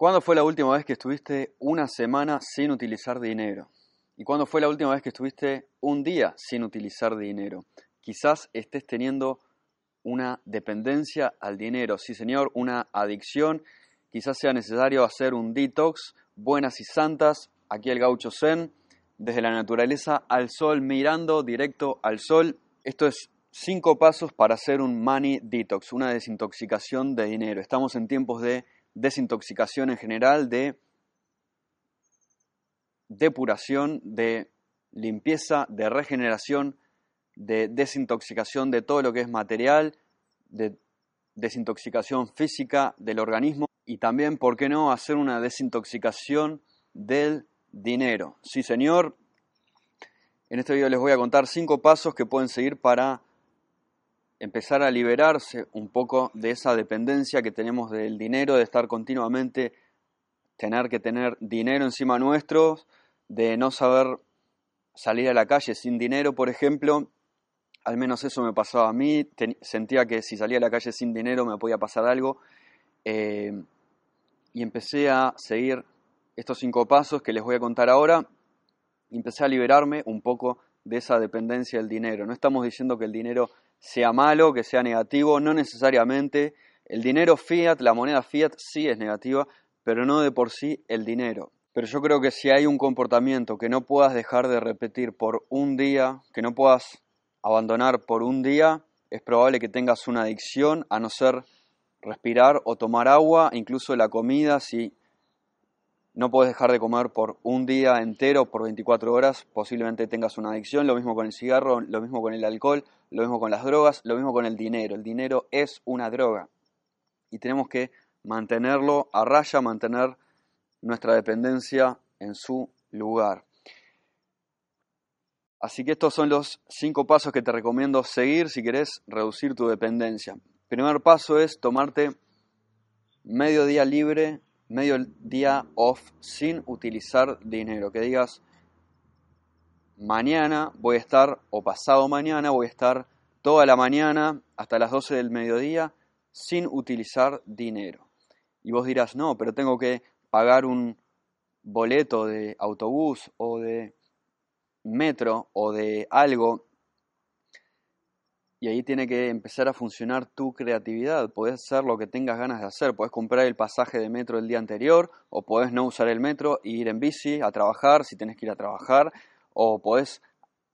¿Cuándo fue la última vez que estuviste una semana sin utilizar dinero? ¿Y cuándo fue la última vez que estuviste un día sin utilizar dinero? Quizás estés teniendo una dependencia al dinero, sí señor, una adicción. Quizás sea necesario hacer un detox, buenas y santas, aquí el gaucho zen, desde la naturaleza al sol, mirando directo al sol. Esto es cinco pasos para hacer un money detox, una desintoxicación de dinero. Estamos en tiempos de desintoxicación en general, de depuración, de limpieza, de regeneración, de desintoxicación de todo lo que es material, de desintoxicación física del organismo y también, ¿por qué no?, hacer una desintoxicación del dinero. Sí, señor. En este video les voy a contar cinco pasos que pueden seguir para empezar a liberarse un poco de esa dependencia que tenemos del dinero, de estar continuamente, tener que tener dinero encima nuestro, de no saber salir a la calle sin dinero, por ejemplo. Al menos eso me pasaba a mí. sentía que si salía a la calle sin dinero me podía pasar algo. Eh, y empecé a seguir estos cinco pasos que les voy a contar ahora. Empecé a liberarme un poco de esa dependencia del dinero. No estamos diciendo que el dinero sea malo, que sea negativo, no necesariamente. El dinero fiat, la moneda fiat sí es negativa, pero no de por sí el dinero. Pero yo creo que si hay un comportamiento que no puedas dejar de repetir por un día, que no puedas abandonar por un día, es probable que tengas una adicción a no ser respirar o tomar agua, incluso la comida, si no puedes dejar de comer por un día entero, por 24 horas, posiblemente tengas una adicción, lo mismo con el cigarro, lo mismo con el alcohol, lo mismo con las drogas, lo mismo con el dinero. El dinero es una droga y tenemos que mantenerlo a raya, mantener nuestra dependencia en su lugar. Así que estos son los cinco pasos que te recomiendo seguir si querés reducir tu dependencia. Primer paso es tomarte medio día libre medio día off sin utilizar dinero. Que digas, mañana voy a estar, o pasado mañana voy a estar toda la mañana hasta las 12 del mediodía sin utilizar dinero. Y vos dirás, no, pero tengo que pagar un boleto de autobús o de metro o de algo y ahí tiene que empezar a funcionar tu creatividad. Puedes hacer lo que tengas ganas de hacer. Puedes comprar el pasaje de metro el día anterior, o puedes no usar el metro e ir en bici a trabajar si tienes que ir a trabajar, o puedes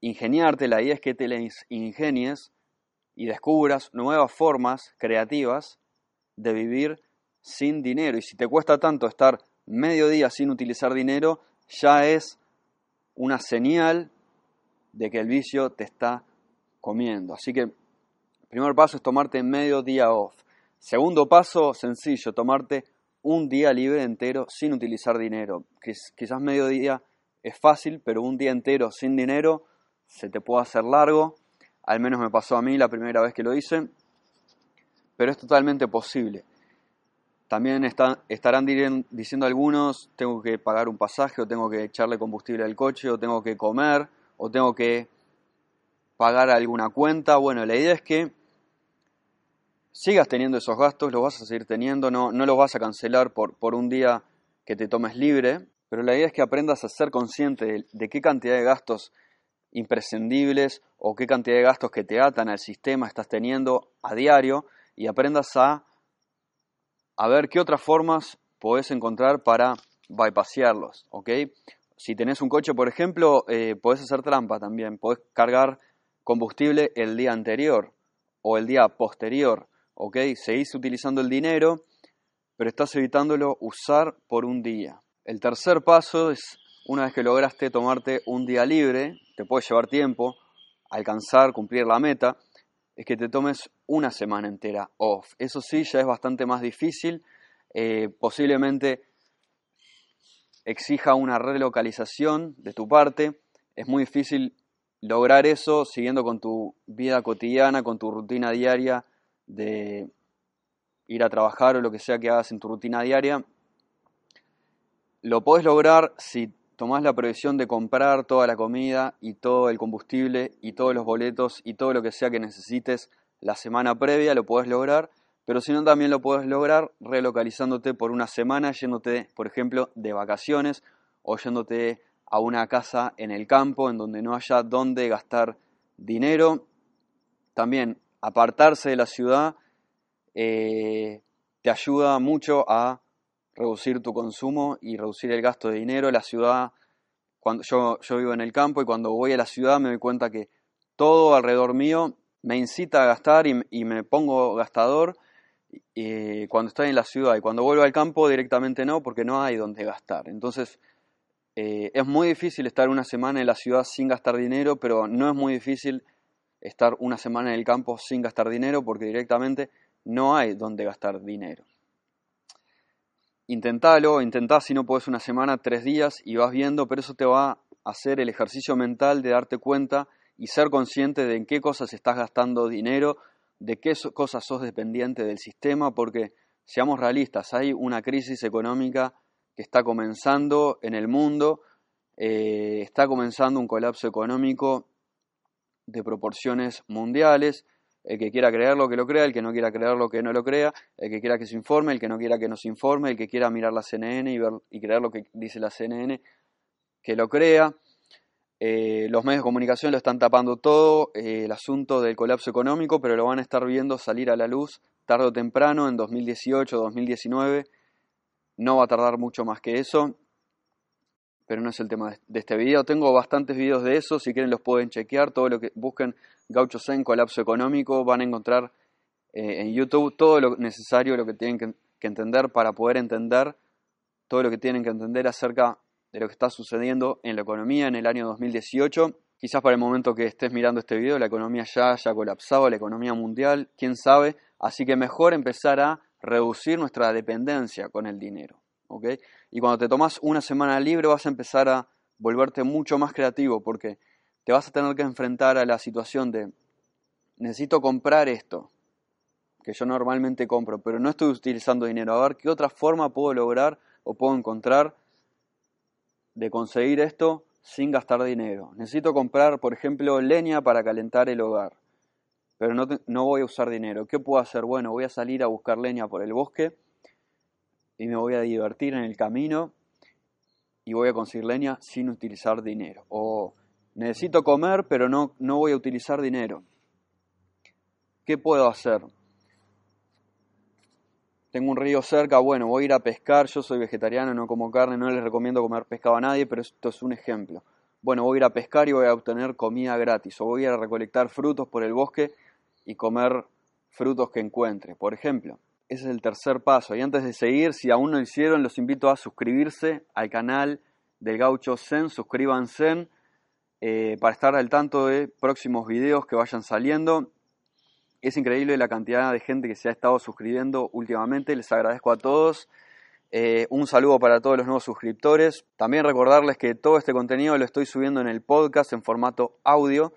ingeniarte. La idea es que te les ingenies y descubras nuevas formas creativas de vivir sin dinero. Y si te cuesta tanto estar medio día sin utilizar dinero, ya es una señal de que el vicio te está comiendo. Así que primer paso es tomarte medio día off. Segundo paso, sencillo, tomarte un día libre entero sin utilizar dinero. Quizás medio día es fácil, pero un día entero sin dinero se te puede hacer largo. Al menos me pasó a mí la primera vez que lo hice. Pero es totalmente posible. También estarán diciendo algunos, tengo que pagar un pasaje, o tengo que echarle combustible al coche, o tengo que comer, o tengo que pagar alguna cuenta. Bueno, la idea es que sigas teniendo esos gastos, los vas a seguir teniendo, no, no los vas a cancelar por, por un día que te tomes libre, pero la idea es que aprendas a ser consciente de, qué cantidad de gastos imprescindibles o qué cantidad de gastos que te atan al sistema estás teniendo a diario y aprendas a, a ver qué otras formas podés encontrar para bypassarlos, ¿ok? Si tenés un coche, por ejemplo, eh, podés hacer trampa también, podés cargar combustible el día anterior o el día posterior, ¿ok? Seguís utilizando el dinero, pero estás evitándolo usar por un día. El tercer paso es, una vez que lograste tomarte un día libre, te puede llevar tiempo, alcanzar, cumplir la meta, es que te tomes una semana entera off. Eso sí, ya es bastante más difícil. Eh, posiblemente exija una relocalización de tu parte. Es muy difícil lograr eso siguiendo con tu vida cotidiana, con tu rutina diaria de ir a trabajar o lo que sea que hagas en tu rutina diaria. Lo podés lograr si tomás la previsión de comprar toda la comida y todo el combustible y todos los boletos y todo lo que sea que necesites la semana previa, lo podés lograr, pero si no también lo podés lograr relocalizándote por una semana, yéndote, por ejemplo, de vacaciones o yéndote a una casa en el campo en donde no haya dónde gastar dinero. También apartarse de la ciudad eh, te ayuda mucho a reducir tu consumo y reducir el gasto de dinero. La ciudad, cuando yo, yo vivo en el campo y cuando voy a la ciudad me doy cuenta que todo alrededor mío me incita a gastar y, me pongo gastador eh, cuando estoy en la ciudad y cuando vuelvo al campo directamente no porque no hay donde gastar. Entonces eh, es muy difícil estar una semana en la ciudad sin gastar dinero, pero no es muy difícil estar una semana en el campo sin gastar dinero porque directamente no hay donde gastar dinero. Intentalo, intentá si no puedes una semana, tres días y vas viendo, pero eso te va a hacer el ejercicio mental de darte cuenta y ser consciente de en qué cosas estás gastando dinero, de qué cosas sos dependiente del sistema, porque seamos realistas, hay una crisis económica que está comenzando en el mundo, eh, está comenzando un colapso económico de proporciones mundiales, el que quiera creerlo, que lo crea, el que no quiera creerlo, que no lo crea, el que quiera que se informe, el que no quiera que nos informe, el que quiera mirar la CNN y, ver, y creer lo que dice la CNN, que lo crea. Eh, los medios de comunicación lo están tapando todo, eh, el asunto del colapso económico, pero lo van a estar viendo salir a la luz tarde o temprano, en 2018, 2019. No va a tardar mucho más que eso, pero no es el tema de este video. Tengo bastantes videos de eso, si quieren los pueden chequear, todo lo que busquen Gaucho Zen, colapso económico, van a encontrar eh, en YouTube todo lo necesario, lo que tienen que, entender para poder entender todo lo que tienen que entender acerca de lo que está sucediendo en la economía en el año 2018. Quizás para el momento que estés mirando este video la economía ya haya colapsado, la economía mundial, quién sabe. Así que mejor empezar a reducir nuestra dependencia con el dinero. ¿okay? Y cuando te tomas una semana libre vas a empezar a volverte mucho más creativo porque te vas a tener que enfrentar a la situación de necesito comprar esto, que yo normalmente compro, pero no estoy utilizando dinero. A ver qué otra forma puedo lograr o puedo encontrar de conseguir esto sin gastar dinero. Necesito comprar, por ejemplo, leña para calentar el hogar, pero no, no voy a usar dinero. ¿Qué puedo hacer? Bueno, voy a salir a buscar leña por el bosque y me voy a divertir en el camino y voy a conseguir leña sin utilizar dinero. O Necesito comer, pero no, no voy a utilizar dinero. ¿Qué puedo hacer? Tengo un río cerca, bueno, voy a ir a pescar, yo soy vegetariano, no como carne, no les recomiendo comer pescado a nadie, pero esto es un ejemplo. Bueno, voy a ir a pescar y voy a obtener comida gratis, o voy a recolectar frutos por el bosque y comer frutos que encuentre, por ejemplo. Ese es el tercer paso. Y antes de seguir, si aún no hicieron, los invito a suscribirse al canal del Gaucho Zen, suscríbanse eh, para estar al tanto de próximos videos que vayan saliendo. Es increíble la cantidad de gente que se ha estado suscribiendo últimamente, les agradezco a todos. Eh, un saludo para todos los nuevos suscriptores. También recordarles que todo este contenido lo estoy subiendo en el podcast en formato audio.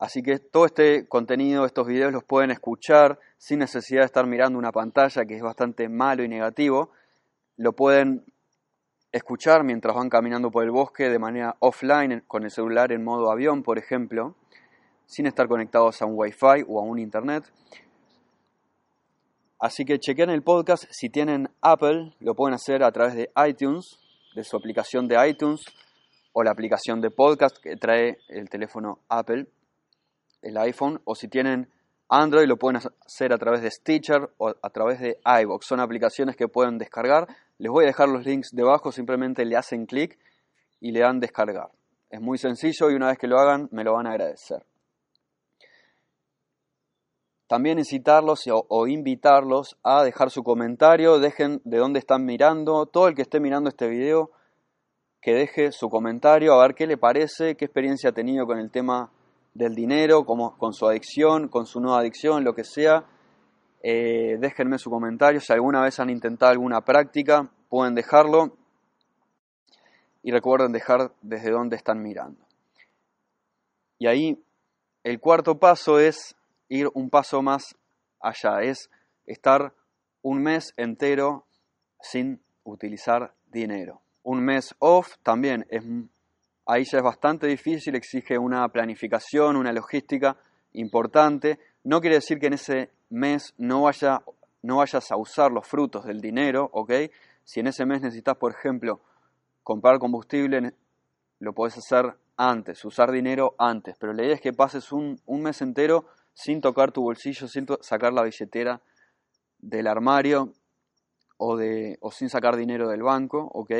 Así que todo este contenido, estos videos los pueden escuchar sin necesidad de estar mirando una pantalla que es bastante malo y negativo. Lo pueden escuchar mientras van caminando por el bosque de manera offline, con el celular en modo avión, por ejemplo, sin estar conectados a un Wi-Fi o a un Internet. Así que chequen el podcast. Si tienen Apple, lo pueden hacer a través de iTunes, de su aplicación de iTunes, o la aplicación de podcast que trae el teléfono Apple, el iPhone, o si tienen Android, lo pueden hacer a través de Stitcher o a través de iBox. Son aplicaciones que pueden descargar les voy a dejar los links debajo, simplemente le hacen clic y le dan descargar. Es muy sencillo y una vez que lo hagan me lo van a agradecer. También incitarlos o, invitarlos a dejar su comentario, dejen de dónde están mirando, todo el que esté mirando este video, que deje su comentario, a ver qué le parece, qué experiencia ha tenido con el tema del dinero, con su adicción, con su nueva adicción, lo que sea eh, déjenme su comentario. Si alguna vez han intentado alguna práctica, pueden dejarlo. y recuerden dejar desde dónde están mirando. Y ahí el cuarto paso es ir un paso más allá, es estar un mes entero sin utilizar dinero. Un mes off también es ahí ya es bastante difícil, exige una planificación, una logística importante. No quiere decir que en ese mes no, vaya, no vayas a usar los frutos del dinero, ¿ok? Si en ese mes necesitas, por ejemplo, comprar combustible, lo puedes hacer antes, usar dinero antes, pero la idea es que pases un, mes entero sin tocar tu bolsillo, sin sacar la billetera del armario o, o sin sacar dinero del banco, ¿ok?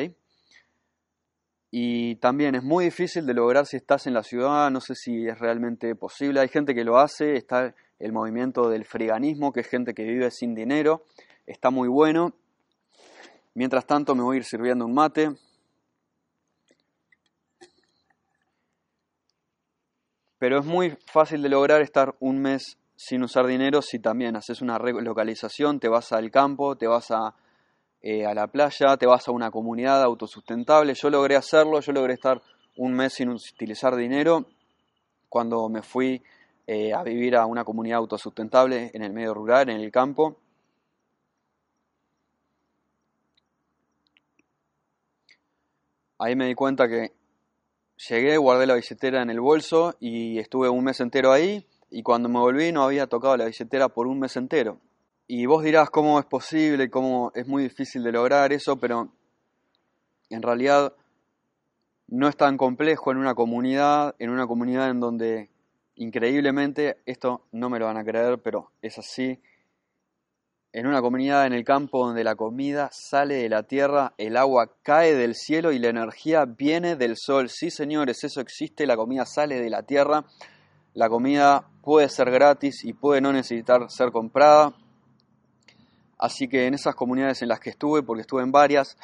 Y también es muy difícil de lograr si estás en la ciudad, no sé si es realmente posible. Hay gente que lo hace, está el movimiento del freganismo, que es gente que vive sin dinero, está muy bueno. Mientras tanto me voy a ir sirviendo un mate. Pero es muy fácil de lograr estar un mes sin usar dinero si también haces una relocalización, te vas al campo, te vas a eh, a la playa, te vas a una comunidad autosustentable. Yo logré hacerlo, yo logré estar un mes sin utilizar dinero cuando me fui eh, a vivir a una comunidad autosustentable en el medio rural, en el campo. Ahí me di cuenta que llegué, guardé la billetera en el bolso y estuve un mes entero ahí y cuando me volví no había tocado la billetera por un mes entero. Y vos dirás cómo es posible, cómo es muy difícil de lograr eso, pero en realidad no es tan complejo en una comunidad, en una comunidad en donde increíblemente, esto no me lo van a creer, pero es así, en una comunidad en el campo donde la comida sale de la tierra, el agua cae del cielo y la energía viene del sol. Sí, señores, eso existe, la comida sale de la tierra, la comida puede ser gratis y puede no necesitar ser comprada. Así que en esas comunidades en las que estuve, porque estuve en varias,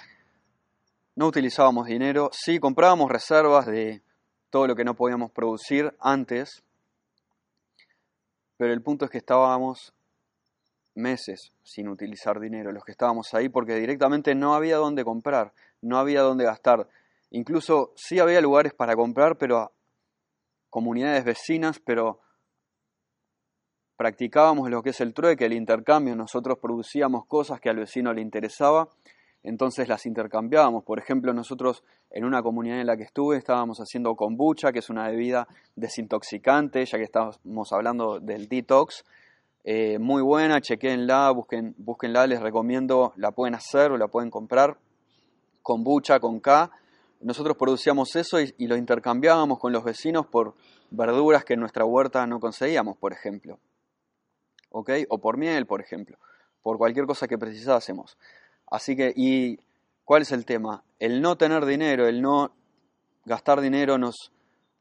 no utilizábamos dinero, sí comprábamos reservas de todo lo que no podíamos producir antes, pero el punto es que estábamos meses sin utilizar dinero, los que estábamos ahí, porque directamente no había dónde comprar, no había dónde gastar. Incluso sí había lugares para comprar, pero comunidades vecinas, pero practicábamos lo que es el trueque, el intercambio, nosotros producíamos cosas que al vecino le interesaba, entonces las intercambiábamos. Por ejemplo, nosotros en una comunidad en la que estuve estábamos haciendo kombucha, que es una bebida desintoxicante, ya que estamos hablando del detox, eh, muy buena, chequenla, busquen, búsquenla, les recomiendo, la pueden hacer o la pueden comprar, kombucha con K. Nosotros producíamos eso y, y lo intercambiábamos con los vecinos por verduras que en nuestra huerta no conseguíamos, por ejemplo. ¿Ok? O por miel, por ejemplo, por cualquier cosa que precisásemos. Así que, ¿y cuál es el tema? El no tener dinero, el no gastar dinero nos,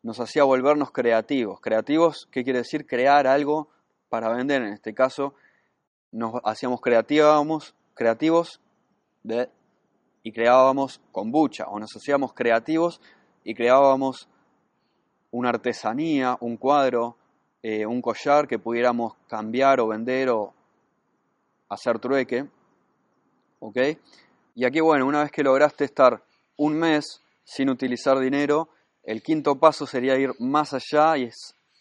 nos hacía volvernos creativos. Creativos, ¿qué quiere decir? Crear algo para vender. En este caso, nos hacíamos creativos, creativos de, y creábamos kombucha, o nos hacíamos creativos y creábamos una artesanía, un cuadro, eh, un collar que pudiéramos cambiar o vender o hacer trueque. ¿Ok? Y aquí, bueno, una vez que lograste estar un mes sin utilizar dinero, el quinto paso sería ir más allá y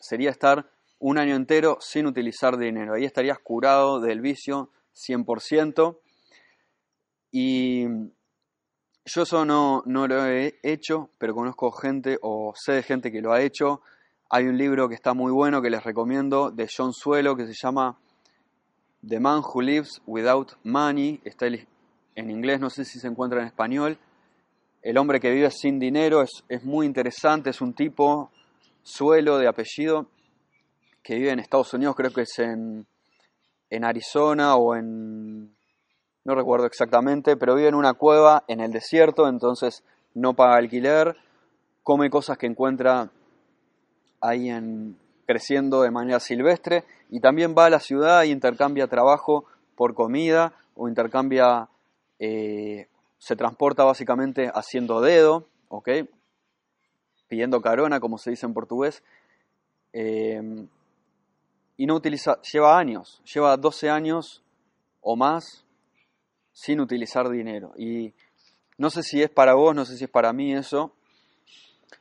sería estar un año entero sin utilizar dinero. Ahí estarías curado del vicio 100%. Y yo eso no, no lo he hecho, pero conozco gente o sé de gente que lo ha hecho. Hay un libro que está muy bueno que les recomiendo de John Suelo que se llama The Man Who Lives Without Money. Está en inglés, no sé si se encuentra en español. El hombre que vive sin dinero es, es muy interesante, es un tipo suelo de apellido que vive en Estados Unidos, creo que es en, en Arizona o en... no recuerdo exactamente, pero vive en una cueva en el desierto, entonces no paga alquiler, come cosas que encuentra ahí en, creciendo de manera silvestre y también va a la ciudad y intercambia trabajo por comida o intercambia, eh, se transporta básicamente haciendo dedo, ¿ok? Pidiendo carona, como se dice en portugués. Eh, y no utiliza, lleva años, lleva 12 años o más sin utilizar dinero. Y No sé si es para vos, no sé si es para mí eso,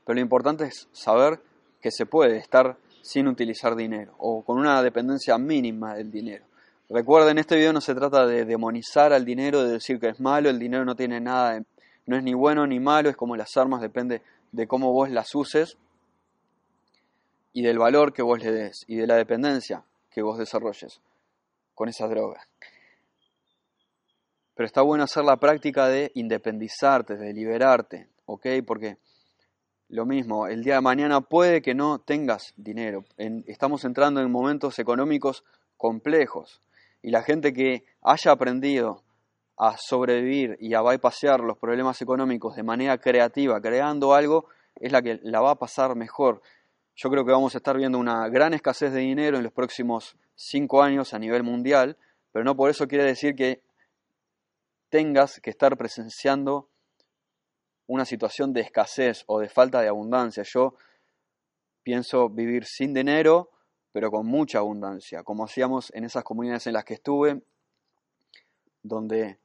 pero lo importante es saber que se puede estar sin utilizar dinero o con una dependencia mínima del dinero. Recuerden, este video no se trata de demonizar al dinero, de decir que es malo, el dinero no tiene nada, no es ni bueno ni malo, es como las armas, depende de cómo vos las uses y del valor que vos le des y de la dependencia que vos desarrolles con esa droga. Pero está bueno hacer la práctica de independizarte, de liberarte, ¿ok? Porque lo mismo, el día de mañana puede que no tengas dinero. estamos entrando en momentos económicos complejos y la gente que haya aprendido a sobrevivir y a bypassear los problemas económicos de manera creativa, creando algo, es la que la va a pasar mejor. Yo creo que vamos a estar viendo una gran escasez de dinero en los próximos cinco años a nivel mundial, pero no por eso quiere decir que tengas que estar presenciando una situación de escasez o de falta de abundancia. Yo pienso vivir sin dinero, pero con mucha abundancia, como hacíamos en esas comunidades en las que estuve, donde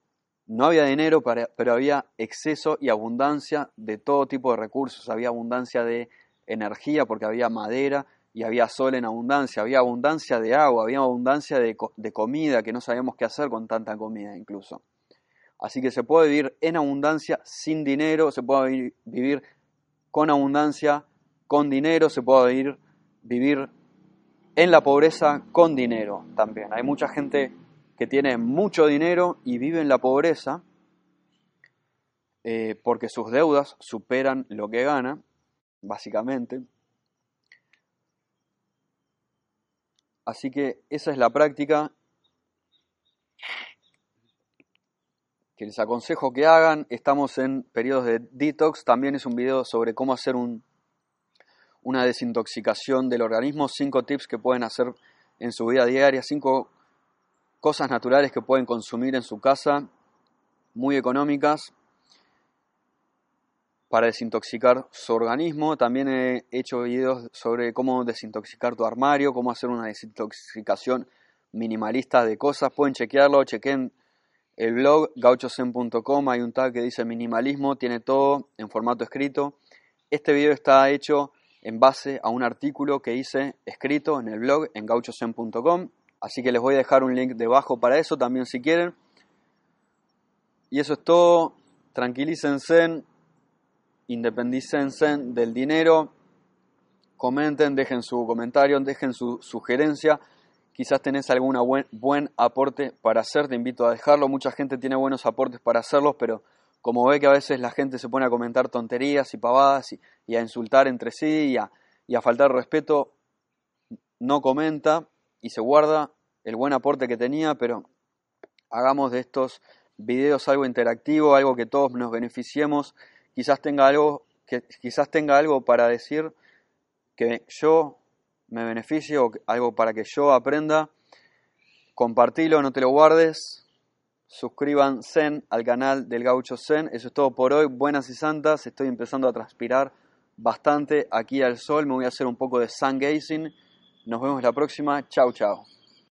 no había dinero, pero había exceso y abundancia de todo tipo de recursos. Había abundancia de energía porque había madera y había sol en abundancia, había abundancia de agua, había abundancia de, comida que no sabíamos qué hacer con tanta comida incluso. Así que se puede vivir en abundancia sin dinero, se puede vivir con abundancia con dinero, se puede vivir, en la pobreza con dinero también. Hay mucha gente que tiene mucho dinero y vive en la pobreza eh, porque sus deudas superan lo que gana, básicamente. Así que esa es la práctica que les aconsejo que hagan. Estamos en periodos de detox. También es un video sobre cómo hacer un, una desintoxicación del organismo. Cinco tips que pueden hacer en su vida diaria. Cinco cosas naturales que pueden consumir en su casa. Muy económicas para desintoxicar su organismo. También he hecho videos sobre cómo desintoxicar tu armario, cómo hacer una desintoxicación minimalista de cosas. Pueden chequearlo, chequen el blog gauchosen.com, hay un tag que dice minimalismo, tiene todo en formato escrito. Este video está hecho en base a un artículo que hice escrito en el blog en gauchosen.com, así que les voy a dejar un link debajo para eso también si quieren. Y eso es todo, tranquilícense, independícense del dinero, comenten, dejen su comentario, dejen su sugerencia Quizás tenés algún buen, buen aporte para hacer, te invito a dejarlo. Mucha gente tiene buenos aportes para hacerlos, pero como ve que a veces la gente se pone a comentar tonterías y pavadas y, a insultar entre sí y a, faltar respeto, no comenta y se guarda el buen aporte que tenía, pero hagamos de estos videos algo interactivo, algo que todos nos beneficiemos. Quizás tenga algo, que, quizás tenga algo para decir que yo me beneficio, algo para que yo aprenda, compartilo, no te lo guardes, suscríbanse al canal del Gaucho Zen, eso es todo por hoy, buenas y santas, estoy empezando a transpirar bastante aquí al sol, me voy a hacer un poco de sun gazing, nos vemos la próxima, chao chao.